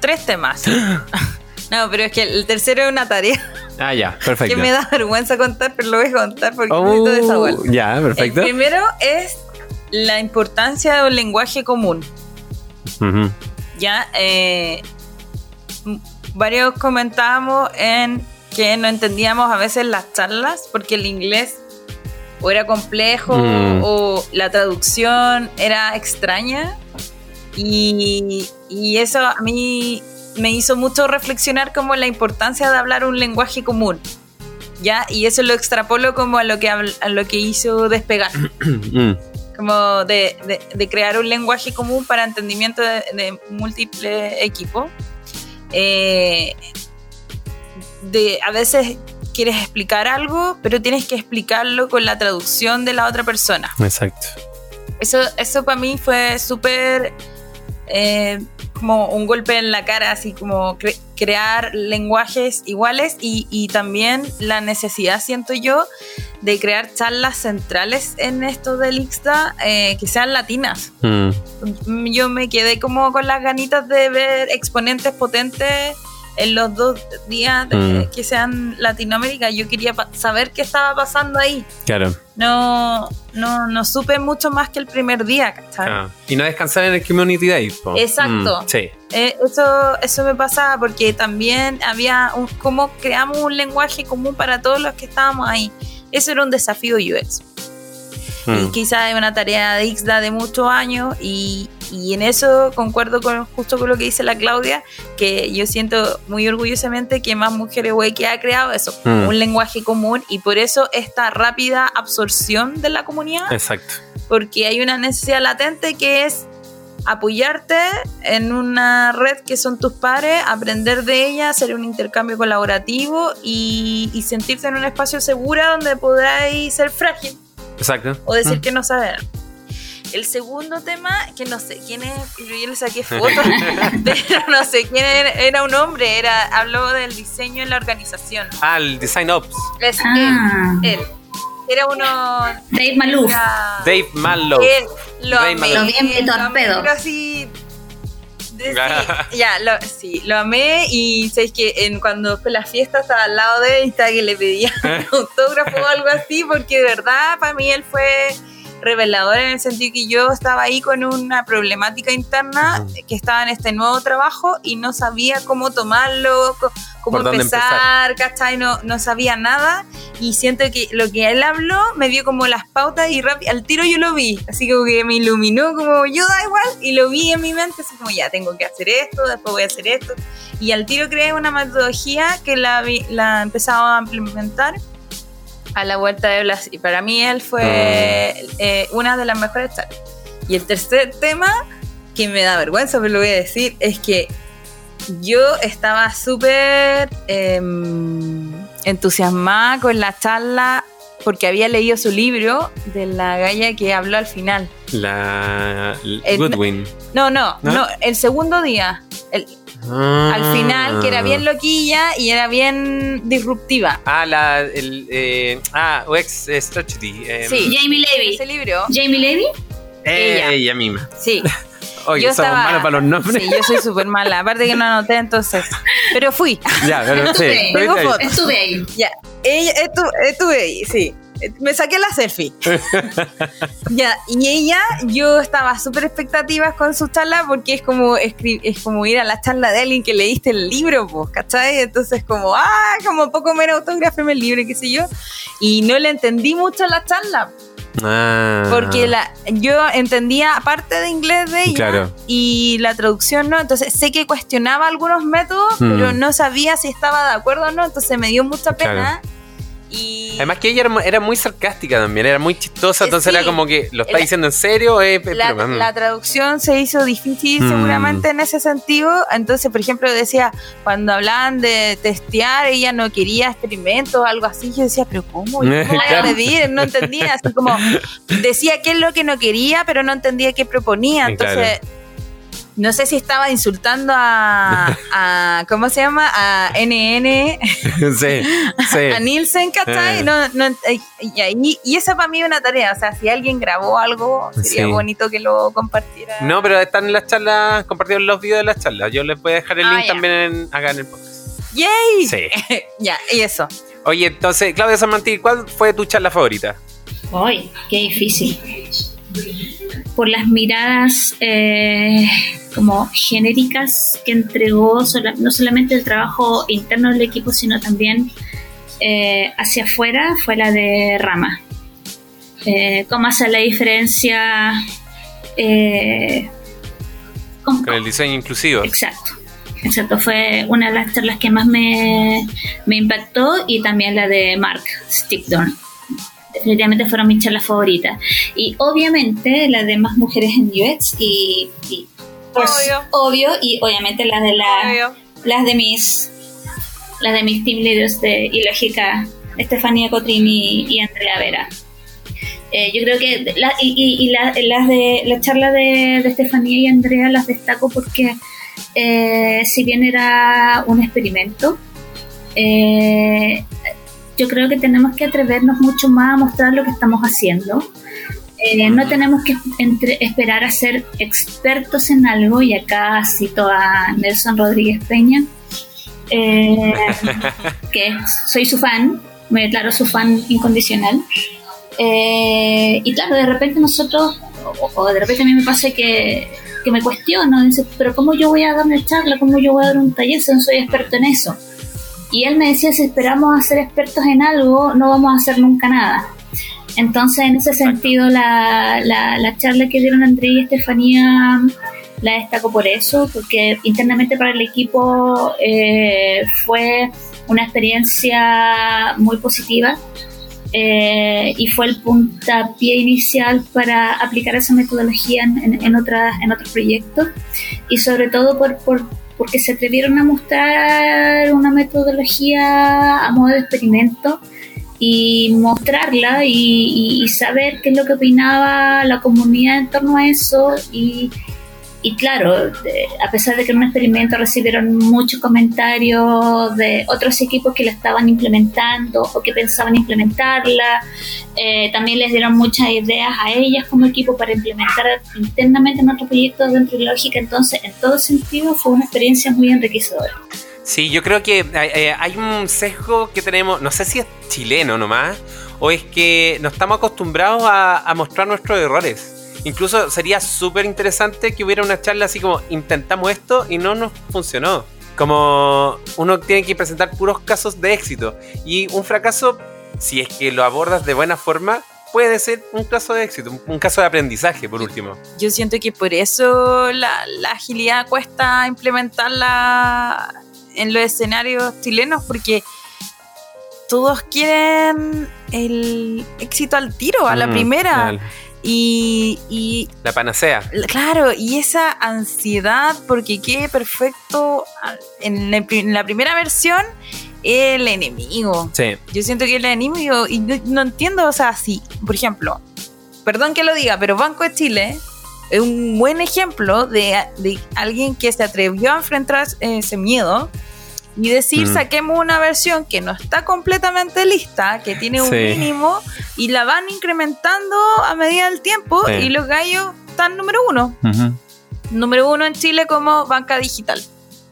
tres temas. no, pero es que el tercero es una tarea Ah, ya, perfecto. que me da vergüenza contar, pero lo voy a contar porque necesito Oh, desahogar. ya, perfecto. El primero es la importancia de un lenguaje común. Ya, eh, varios comentábamos en que no entendíamos a veces las charlas porque el inglés o era complejo Mm. o la traducción era extraña y, y eso a mí me hizo mucho reflexionar como la importancia de hablar un lenguaje común. ¿Ya? Y eso lo extrapolo como a lo que, a lo que hizo despegar Mm. como de, de- de crear un lenguaje común para entendimiento de, de múltiples equipos. Eh, de, a veces quieres explicar algo, pero tienes que explicarlo con la traducción de la otra persona. Exacto. Eso, eso para mí fue súper eh, como un golpe en la cara, así como cre- crear lenguajes iguales y, y también la necesidad, siento yo, de crear charlas centrales en esto del Ixta eh, que sean latinas. Mm. Yo me quedé como con las ganitas de ver exponentes potentes en los dos días de- Mm. que sean Latinoamérica. Yo quería saber qué estaba pasando ahí. Claro. No, no, no supe mucho más que el primer día, ¿cachai? Ah. Y no descansar en el Community Day. po. Exacto. Mm, sí. Eh, eso, eso me pasaba porque también había un, cómo creamos un lenguaje común para todos los que estábamos ahí. Eso era un desafío UX. Y Mm. quizás es una tarea de IXDA de muchos años y, y en eso concuerdo con, justo con lo que dice la Claudia, que yo siento muy orgullosamente que más mujeres que ha creado eso, Mm. un lenguaje común y por eso esta rápida absorción de la comunidad Exacto. porque hay una necesidad latente que es apoyarte en una red que son tus pares, aprender de ella, hacer un intercambio colaborativo y, y sentirte en un espacio seguro donde podáis ser frágil Exacto. o decir Mm. que no saber. El segundo tema, que no sé quién es, yo le saqué fotos, pero no sé quién era, era un hombre, era, habló del diseño en la organización. Ah, el Design Ops. Es Ah, él, él. Era uno... Dave Maluf. era- Dave Mallow. él, lo amé. Lo vi en mi torpedo. pero así. sí, ya, lo, sí, lo amé y sabéis que en, cuando fue la fiesta estaba al lado de él y estaba que le pedía un autógrafo o algo así, porque de verdad para mí él fue revelador en el sentido que yo estaba ahí con una problemática interna que estaba en este nuevo trabajo y no sabía cómo tomarlo, cómo ¿Por dónde empezar, ¿cachai? No, no sabía nada y siento que lo que él habló me dio como las pautas y rápido, al tiro yo lo vi, así como que me iluminó como yo da igual y lo vi en mi mente así como ya tengo que hacer esto, después voy a hacer esto y al tiro creé una metodología que la, la empezaba a implementar a la vuelta de Blas y para mí él fue eh, una de las mejores charlas. Y el tercer tema, que me da vergüenza, pero lo voy a decir, es que yo estaba súper em, entusiasmada con la charla porque había leído su libro de la galla que habló al final. La El- Goodwin. No, no, ¿No? no, el segundo día, el- al final, que era bien loquilla y era bien disruptiva. Ah, la. El, eh, ah, UX Strategy. eh, Sí. Jamie Levy. Ese libro, Jamie Levy. eh, ella. ella misma. sí. Oye, Yo somos estaba- malos para los nombres. Sí, yo soy súper mala. Aparte que no anoté entonces. Pero fui. Ya, pero sí. Estuve, ahí. Estuve. Ya. Ella, estu- estuve ahí, sí. Me saqué la selfie. ya, y ella, yo estaba súper expectativas con su charla porque es como es como ir a la charla de alguien que leíste el libro, pues, ¿cachai? Entonces, como, ah, como poco menos autógrafeme el libro, qué sé yo. Y no le entendí mucho la charla. Ah. Porque la, yo entendía parte de inglés de ella Claro. y la traducción no, entonces sé que cuestionaba algunos métodos, Mm. pero no sabía si estaba de acuerdo o no, entonces me dio mucha pena Y Además que ella era, mu- era muy sarcástica también, era muy chistosa, Eh, entonces sí. era como que, ¿lo está La- diciendo en serio? Eh, la, pero, mm. la traducción se hizo difícil Mm. seguramente en ese sentido. Entonces, por ejemplo, decía, cuando hablaban de testear, ella no quería experimentos o algo así. Yo decía, pero ¿cómo? ¿Cómo voy a medir? No entendía. Así como decía qué es lo que no quería, pero no entendía qué proponía. Entonces, no sé si estaba insultando a, a ¿cómo se llama? A NN, sí, sí. a Nielsen, ¿cachai? Eh. No, no, y, ahí- y esa para mí es una tarea. O sea, si alguien grabó algo, sería Sí. bonito que lo compartiera. No, pero están en las charlas, compartidos los videos de las charlas. Yo les voy a dejar el Ah, link también en- acá en el podcast. ¡Yay! Sí. ya, y eso. Oye, entonces, Claudia San Martín, ¿cuál fue tu charla favorita? Uy, qué difícil. Por las miradas eh, como genéricas que entregó sola- no solamente el trabajo interno del equipo, sino también eh, hacia afuera, fue la de Rama. Eh, ¿Cómo hacer la diferencia? Eh, con- Con el diseño inclusivo. Exacto. Exacto, fue una de las charlas que más me, me impactó y también la de Mark Stickdorn. Definitivamente fueron mis charlas favoritas. Y obviamente la de más mujeres en UX y, y, pues, Obvio. obvio, y obviamente las de la, Obvio. las de mis las de mis team leaders de Ilógica, Estefanía Cotrini y Andrea Vera. Eh, yo creo que la, y, y- y la- las de la charla de, de Estefanía y Andrea las destaco porque eh, si bien era un experimento, eh, yo creo que tenemos que atrevernos mucho más a mostrar lo que estamos haciendo. Eh, no tenemos que entre- esperar a ser expertos en algo, y acá cito a Nelson Rodríguez Peña, eh, que soy su fan, me declaro su fan incondicional. Eh, y claro, de repente nosotros, o, o de repente a mí me pasa que, que me cuestiono, dice, pero ¿cómo yo voy a dar una charla? ¿Cómo yo voy a dar un taller si no soy experto en eso? Y él me decía, si esperamos a ser expertos en algo, no vamos a hacer nunca nada. Entonces, en ese sentido, la, la, la charla que dieron André y Estefanía la destaco por eso, porque internamente para el equipo eh, fue una experiencia muy positiva eh, y fue el puntapié inicial para aplicar esa metodología en, en, en otras, en otros proyectos y sobre todo por, por, porque se atrevieron a mostrar una metodología a modo de experimento y mostrarla y, saber qué es lo que opinaba la comunidad en torno a eso y, y claro, a pesar de que en un experimento recibieron muchos comentarios de otros equipos que la estaban implementando o que pensaban implementarla, eh, también les dieron muchas ideas a ellas como equipo para implementar internamente en otros proyectos dentro de Lógica, entonces en todo sentido fue una experiencia muy enriquecedora. Sí, yo creo que eh, hay un sesgo que tenemos, no sé si es chileno nomás, o es que nos estamos acostumbrados a mostrar nuestros errores. Incluso sería súper interesante que hubiera una charla así como intentamos esto y no nos funcionó. Como uno tiene que presentar puros casos de éxito. Y un fracaso, si es que lo abordas de buena forma, puede ser un caso de éxito, un, caso de aprendizaje, por último. Yo siento que por eso la, la agilidad cuesta implementarla en los escenarios chilenos, porque todos quieren el éxito al tiro, a la Mm, primera. Y, y La panacea. claro, y esa ansiedad porque quede perfecto ah, en la, pri- en la primera versión, el enemigo. Sí. Yo siento que el enemigo, y no, no entiendo, o sea, si, por ejemplo, perdón que lo diga, pero Banco de Chile es un buen ejemplo de, de alguien que se atrevió a enfrentar ese miedo y decir, Mm. saquemos una versión que no está completamente lista, que tiene un Sí. mínimo, y la van incrementando a medida del tiempo, Sí. y los gallos están número uno. Número uno en Chile como banca digital.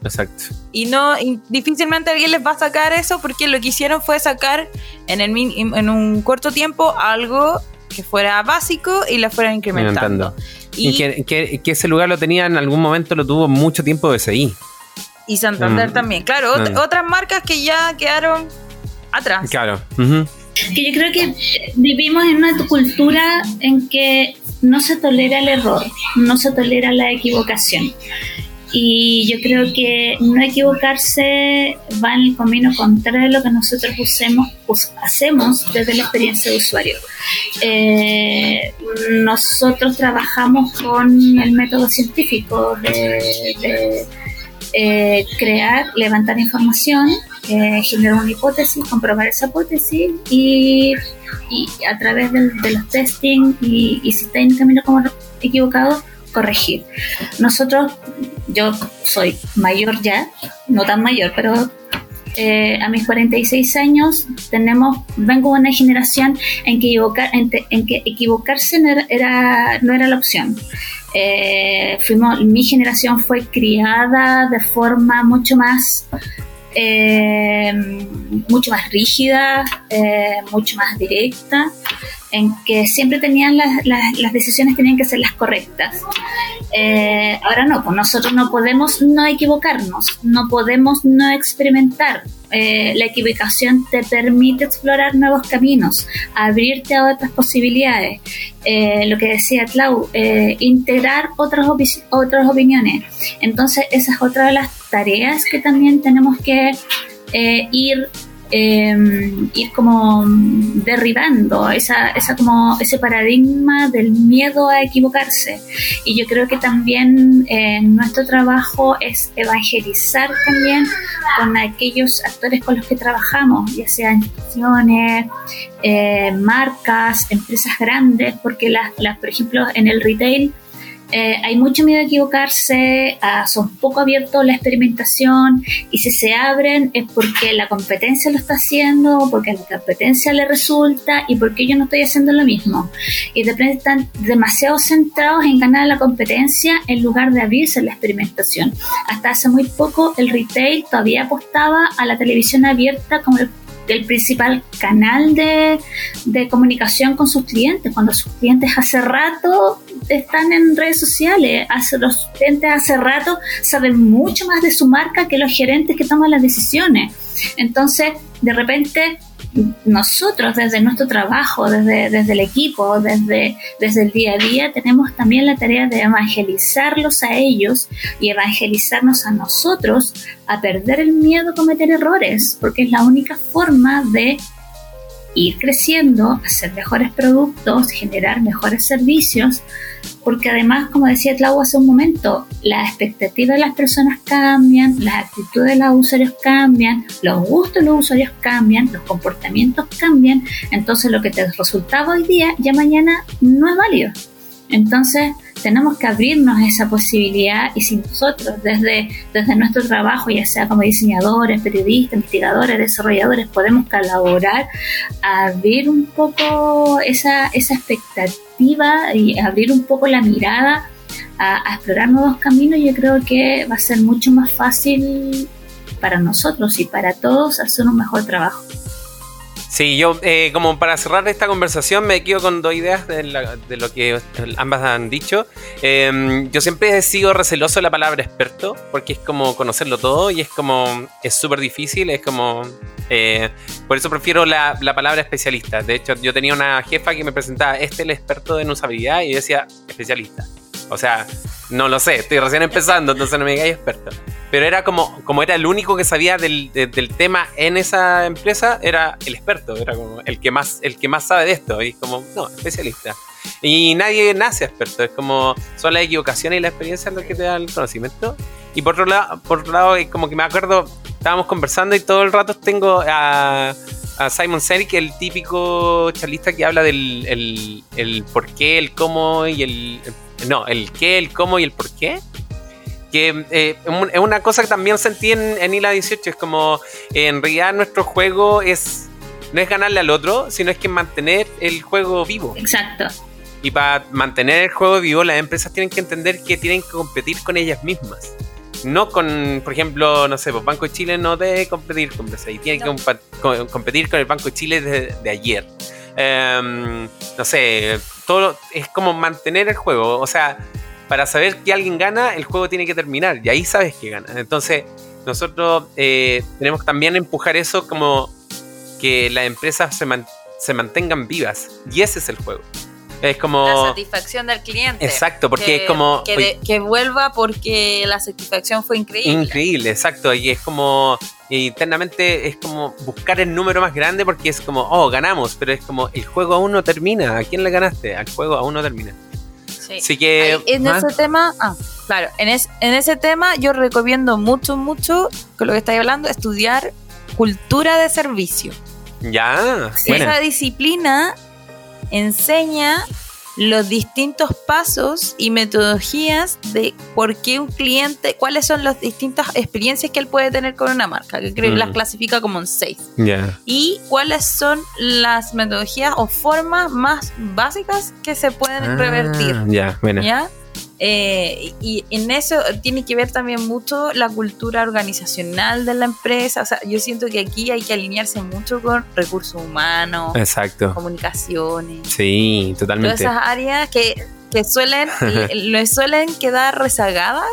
Exacto. Y no y difícilmente alguien les va a sacar eso porque lo que hicieron fue sacar en, el, en un corto tiempo algo que fuera básico y la fueran incrementando. Y, Y, que, que- que ese lugar lo tenía en algún momento, lo tuvo mucho tiempo BCI. Y Santander Mm. también. Claro, ot- Mm. otras marcas que ya quedaron atrás. Claro. Que yo creo que vivimos en una cultura en que no se tolera el error, no se tolera la equivocación. y yo creo que no equivocarse va en el camino contrario de lo que nosotros usemos, hacemos desde la experiencia de usuario. Eh, nosotros trabajamos con el método científico de, eh, crear, levantar información, eh, generar una hipótesis, comprobar esa hipótesis y, a través de, los testing y, y si está en camino como equivocado, corregir. Nosotros, yo soy mayor ya, no tan mayor, pero eh, a mis 46 años tenemos, vengo de una generación en que, equivocar, en, que equivocarse no era, no era la opción. Eh, fuimos, mi generación fue criada de forma mucho más eh, mucho más rígida, mucho más directa en que siempre tenían las, las, decisiones tenían que ser las correctas. Eh, ahora no, pues nosotros no podemos no equivocarnos, no podemos no experimentar. Eh, la equivocación te permite explorar nuevos caminos, abrirte a otras posibilidades. Eh, lo que decía Clau, integrar otras, otras opiniones. Entonces, esa es otra de las tareas que también tenemos que ir Em, ir como derribando esa, esa como ese paradigma del miedo a equivocarse. Y yo creo que también eh, nuestro trabajo es evangelizar también con aquellos actores con los que trabajamos, ya sean instituciones, eh, marcas, empresas grandes, porque las, las, por ejemplo, en el retail, eh, hay mucho miedo a equivocarse, son poco abiertos la experimentación y si se abren es porque la competencia lo está haciendo, porque la competencia le resulta y porque yo no estoy haciendo lo mismo. Y de repente están demasiado centrados en ganar la competencia en lugar de abrirse la experimentación. Hasta hace muy poco el retail todavía apostaba a la televisión abierta como el el principal canal de, de, comunicación con sus clientes, cuando sus clientes hace rato están en redes sociales, hace, los clientes hace rato saben mucho más de su marca que los gerentes que toman las decisiones. Entonces, de repente, nosotros desde nuestro trabajo, desde, desde el equipo, desde, desde el día a día, tenemos también la tarea de evangelizarlos a ellos y evangelizarnos a nosotros a perder el miedo a cometer errores, porque es la única forma de ir creciendo, hacer mejores productos, generar mejores servicios, porque además, como decía Clau hace un momento, las expectativas de las personas cambian, las actitudes de los usuarios cambian, los gustos de los usuarios cambian, los comportamientos cambian, entonces lo que te resultaba hoy día ya mañana no es válido. Entonces, tenemos que abrirnos esa posibilidad y si nosotros desde, desde nuestro trabajo, ya sea como diseñadores, periodistas, investigadores, desarrolladores, podemos colaborar abrir un poco esa, esa expectativa y abrir un poco la mirada a, a explorar nuevos caminos, yo creo que va a ser mucho más fácil para nosotros y para todos hacer un mejor trabajo. Sí, yo eh, como para cerrar esta conversación me quedo con dos ideas de, lo que ambas han dicho. Em, yo siempre he sido receloso de la palabra experto porque es como conocerlo todo y es como es súper difícil, es como... Eh, por eso prefiero la, la, palabra especialista. De hecho, yo tenía una jefa que me presentaba, este es el experto en usabilidad y yo decía especialista. O sea, no lo sé, estoy recién empezando, entonces no me digáis experto. Pero era como, como era el único que sabía del, tema en esa empresa, era el experto, era como el que más, el que más sabe de esto. Y como, no, especialista. Y nadie nace experto, es como son las equivocaciones y la experiencia lo que te da el conocimiento. Y por otro lado, por otro lado, como que me acuerdo, estábamos conversando y todo el rato tengo a, Simon Sinek, el típico charlista que habla del el, el por qué, el cómo y el no, el qué, el cómo y el por qué. Que eh, es una cosa que también sentí en, en ILA 18. Es como, en realidad nuestro juego es no es ganarle al otro, sino es que mantener el juego vivo. Exacto. Y para mantener el juego vivo, las empresas tienen que entender que tienen que competir con ellas mismas. No con, por ejemplo, no sé, pues Banco de Chile no debe competir con BCI, tiene que competir con el Banco de Chile de, ayer. Em, no sé, todo es como mantener el juego. O sea, para saber que alguien gana, el juego tiene que terminar y ahí sabes que gana. Entonces, nosotros eh, tenemos que también empujar eso como que las empresas se, se mantengan vivas y ese es el juego. Es como... La satisfacción del cliente. Exacto, porque que, es como... Que, de- que vuelva porque la satisfacción fue increíble. Increíble, exacto. Y es como internamente es como buscar el número más grande porque es como, oh, ganamos, pero es como el juego aún no termina. ¿A quién le ganaste? Al juego aún no termina. Sí. Así que Ahí, en ese tema, ah, claro, en, es- en ese tema yo recomiendo mucho, mucho, con lo que estáis hablando, estudiar cultura de servicio. ya, bueno, Esa disciplina enseña los distintos pasos y metodologías de por qué un cliente, cuáles son las distintas experiencias que él puede tener con una marca, que creo que Mm. las clasifica como en seis. Y cuáles son las metodologías o formas más básicas que se pueden Ah, revertir. ya, bueno, ¿Ya? Eh, y en eso tiene que ver también mucho la cultura organizacional de la empresa. O sea, yo siento que aquí hay que alinearse mucho con recursos humanos, exacto. comunicaciones, Sí, todas totalmente. esas áreas que, que suelen, le, le suelen quedar rezagadas.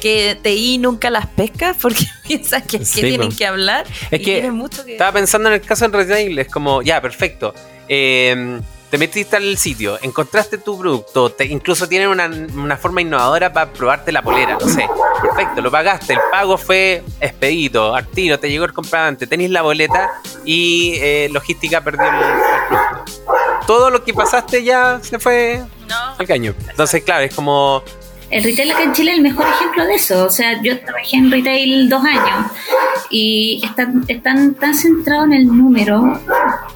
Que TI nunca las pesca porque piensan que, tienen pues. que hablar. Es y que tienen mucho que Estaba pensando en el caso del retail, es como, ya, perfecto. Eh, te metiste al sitio, encontraste tu producto, te, incluso tienen una, una forma innovadora para probarte la polera, no sé. Perfecto, lo pagaste, el pago fue expedito, al tiro, te llegó el comprante, tenéis la boleta y eh, logística perdió el, el producto. Todo lo que pasaste ya se fue No, al caño. Entonces, claro, es como, El retail acá en Chile es el mejor ejemplo de eso. O sea, yo trabajé en retail dos años y están, están tan centrados en el número,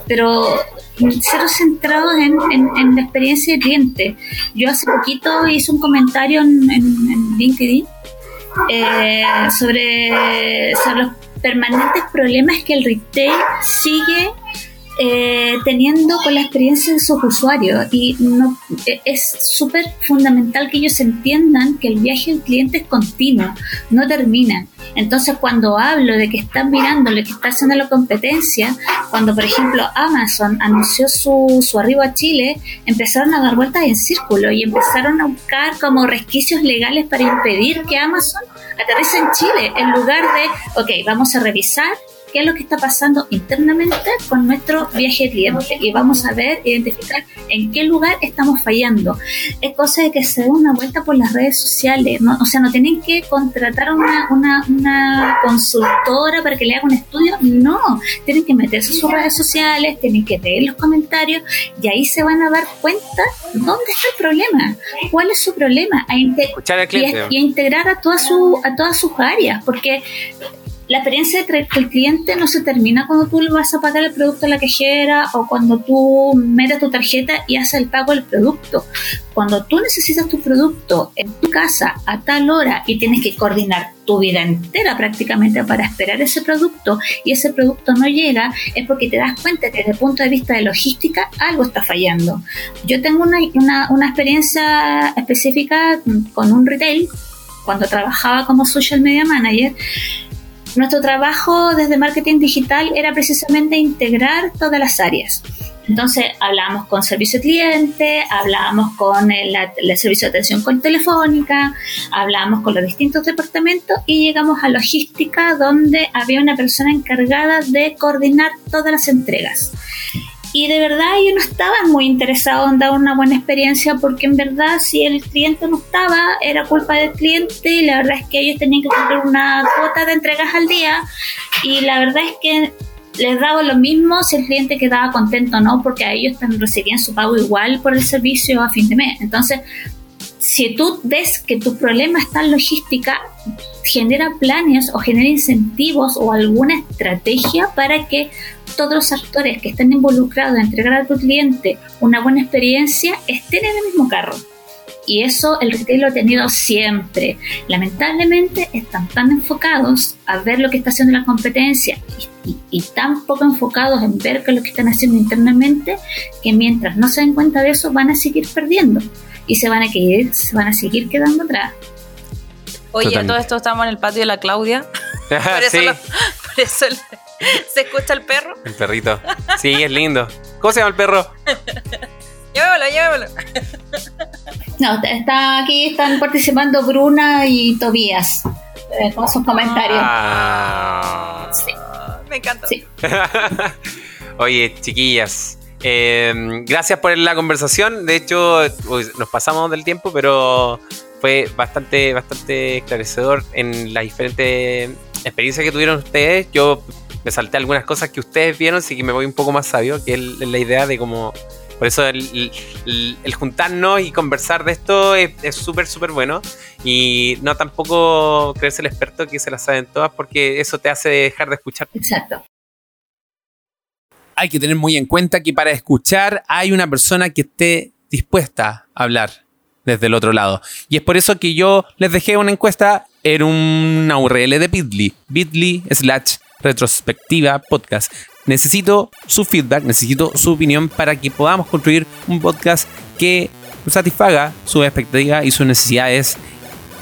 pero cero centrados en, en- la experiencia de cliente. Yo hace poquito hice un comentario en, en- en LinkedIn eh, sobre, sobre los permanentes problemas que el retail sigue eh, teniendo con la experiencia de sus usuarios y no e- es súper fundamental que ellos entiendan que el viaje del cliente es continuo, no termina. Entonces cuando hablo de que están mirando lo que está haciendo la competencia, cuando por ejemplo Amazon anunció su, su arribo a Chile, empezaron a dar vueltas en círculo y empezaron a buscar como resquicios legales para impedir que Amazon aterrice en Chile en lugar de, ok, vamos a revisar qué es lo que está pasando internamente con nuestro viaje de cliente y vamos a ver, identificar en qué lugar estamos fallando. Es cosa de que se den una vuelta por las redes sociales, ¿no? o sea, no tienen que contratar a una, una, una consultora para que le haga un estudio, no, tienen que meterse en sus redes sociales, tienen que leer los comentarios y ahí se van a dar cuenta dónde está el problema, cuál es su problema, a inte- y, a- y a integrar a todas su, a todas sus áreas, porque la experiencia del cliente no se termina cuando tú le vas a pagar el producto a la cajera o cuando tú metes tu tarjeta y haces el pago del producto. Cuando tú necesitas tu producto en tu casa a tal hora y tienes que coordinar tu vida entera prácticamente para esperar ese producto y ese producto no llega, es porque te das cuenta que desde el punto de vista de logística algo está fallando. Yo tengo una, una, una experiencia específica con un retail cuando trabajaba como social media manager nuestro trabajo desde marketing digital era precisamente integrar todas las áreas. Entonces hablábamos con servicio cliente, hablábamos con el, el servicio de atención con telefónica, hablábamos con los distintos departamentos y llegamos a logística donde había una persona encargada de coordinar todas las entregas. Y de verdad ellos no estaban muy interesados en dar una buena experiencia porque en verdad si el cliente no estaba era culpa del cliente y la verdad es que ellos tenían que cumplir una cuota de entregas al día y la verdad es que les daba lo mismo si el cliente quedaba contento o no porque a ellos también recibían su pago igual por el servicio a fin de mes. Entonces, si tú ves que tu problema está en logística, genera planes o genera incentivos o alguna estrategia para que todos los actores que estén involucrados en entregar a tu cliente una buena experiencia estén en el mismo carro. Y eso el retail lo ha tenido siempre. Lamentablemente están tan enfocados a ver lo que está haciendo la competencia y, tan poco enfocados en ver qué es lo que están haciendo internamente que mientras no se den cuenta de eso van a seguir perdiendo y se van a, se van a seguir quedando atrás. Oye, Totalmente. todo esto estamos en el patio de la Claudia. Por eso, sí, lo- por eso le- se escucha el perro. el perrito. Sí, es lindo. ¿Cómo se llama el perro? Llévalo, llévalo. No, está aquí, están participando Bruna y Tobías eh, con sus comentarios. Ah. Sí. Me encanta. Sí. Oye, chiquillas, Em, gracias por la conversación. De hecho, nos pasamos del tiempo, pero fue bastante, bastante esclarecedor en las diferentes experiencias que tuvieron ustedes. Yo me salté algunas cosas que ustedes vieron, así que me voy un poco más sabio, que es la idea de cómo... Por eso el, juntarnos y conversar de esto es súper, súper bueno. Y no tampoco creerse el experto que se las saben todas, porque eso te hace dejar de escuchar. Exacto. Hay que tener muy en cuenta que para escuchar hay una persona que esté dispuesta a hablar desde el otro lado. Y es por eso que yo les dejé una encuesta en una URL de Bitly, bit.ly slash retrospectiva podcast. Necesito su feedback, necesito su opinión para que podamos construir un podcast que satisfaga sus expectativas y sus necesidades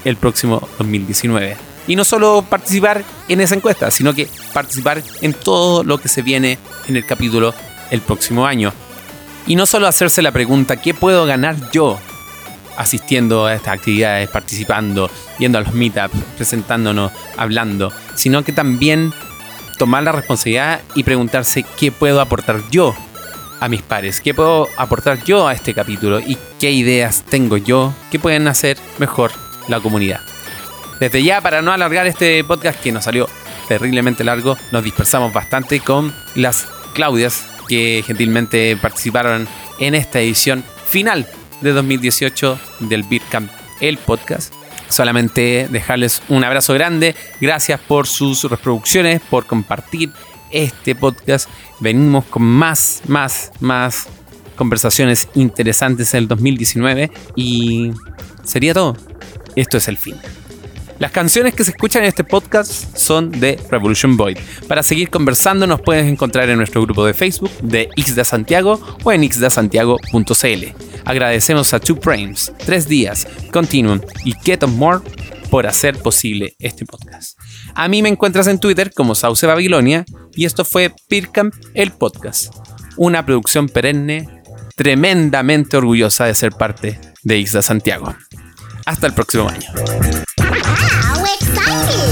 el próximo 2019. Y no solo participar en esa encuesta, sino que participar en todo lo que se viene en el capítulo el próximo año. Y no solo hacerse la pregunta, ¿qué puedo ganar yo asistiendo a estas actividades, participando, yendo a los meetups, presentándonos, hablando, sino que también tomar la responsabilidad y preguntarse qué puedo aportar yo a mis pares, qué puedo aportar yo a este capítulo y qué ideas tengo yo que pueden hacer mejor la comunidad. Desde ya, para no alargar este podcast que nos salió terriblemente largo, nos dispersamos bastante con las Claudias que gentilmente participaron en esta edición final de 2018 del Beatcamp, el podcast solamente dejarles un abrazo grande. Gracias por sus reproducciones, por compartir este podcast. Venimos con más, más, más conversaciones interesantes en el 2019 y sería todo. Esto es el fin. Las canciones que se escuchan en este podcast son de Revolution Void. Para seguir conversando nos puedes encontrar en nuestro grupo de Facebook de XDA Santiago o en xdasantiago.cl. Agradecemos a Two Frames, Tres Días, Continuum y Get On More por hacer posible este podcast. A mí me encuentras en Twitter como Sauce Babilonia y esto fue Pircamp el podcast, una producción perenne tremendamente orgullosa de ser parte de XDA Santiago. Hasta el próximo año. Wow, exciting!